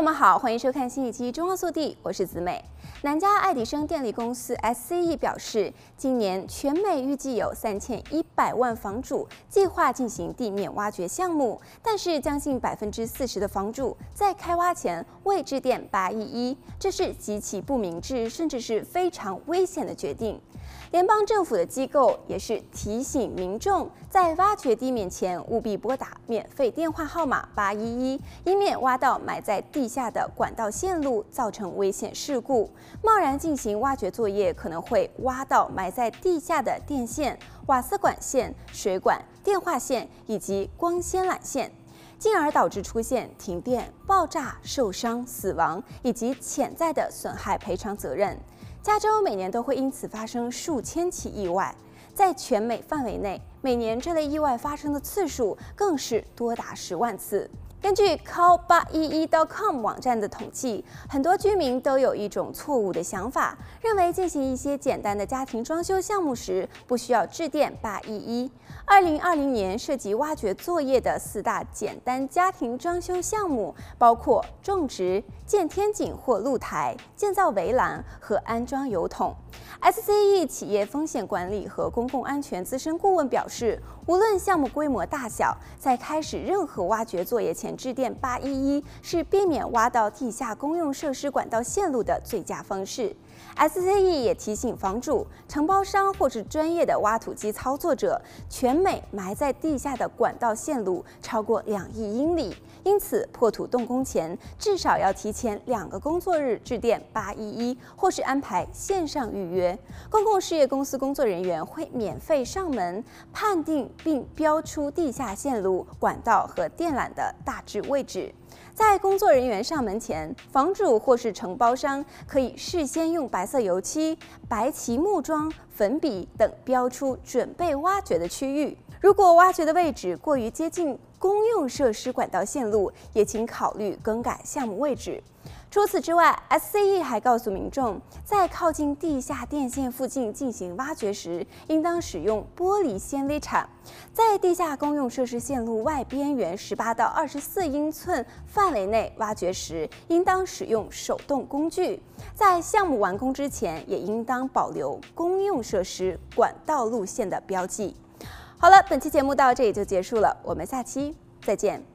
友们好，欢迎收看新一期《中澳速递》，我是子美。南加爱迪生电力公司 SCE 表示，今年全美预计有三千一百万房主计划进行地面挖掘项目，但是将近百分之四十的房主在开挖前未致电八一一，这是极其不明智，甚至是非常危险的决定。联邦政府的机构也是提醒民众，在挖掘地面前务必拨打免费电话号码八一一，以免挖到埋在地下的管道线路，造成危险事故。贸然进行挖掘作业，可能会挖到埋在地下的电线、瓦斯管线、水管、电话线以及光纤缆线，进而导致出现停电、爆炸、受伤、死亡以及潜在的损害赔偿责任。加州每年都会因此发生数千起意外，在全美范围内，每年这类意外发生的次数更是多达十万次。根据 Call811.com 网站的统计，很多居民都有一种错误的想法，认为进行一些简单的家庭装修项目时不需要致电811。二零二零年涉及挖掘作业的四大简单家庭装修项目，包括种植、建天井或露台、建造围栏和安装油桶。SCE 企业风险管理和公共安全资深顾问表示，无论项目规模大小，在开始任何挖掘作业前致电811是避免挖到地下公用设施管道线路的最佳方式。SCE 也提醒房主、承包商或是专业的挖土机操作者，全美埋在地下的管道线路超过两亿英里，因此破土动工前至少要提前两个工作日致电811，或是安排线上预约。公共事业公司工作人员会免费上门判定并标出地下线路、管道和电缆的大致位置。在工作人员上门前，房主或是承包商可以事先用白色油漆、白漆木桩、粉笔等标出准备挖掘的区域。如果挖掘的位置过于接近公用设施管道线路，也请考虑更改项目位置。除此之外，SCE 还告诉民众，在靠近地下电线附近进行挖掘时，应当使用玻璃纤维铲；在地下公用设施线路外边缘十八到二十四英寸范围内挖掘时，应当使用手动工具；在项目完工之前，也应当保留公用设施管道路线的标记。好了，本期节目到这里就结束了，我们下期再见。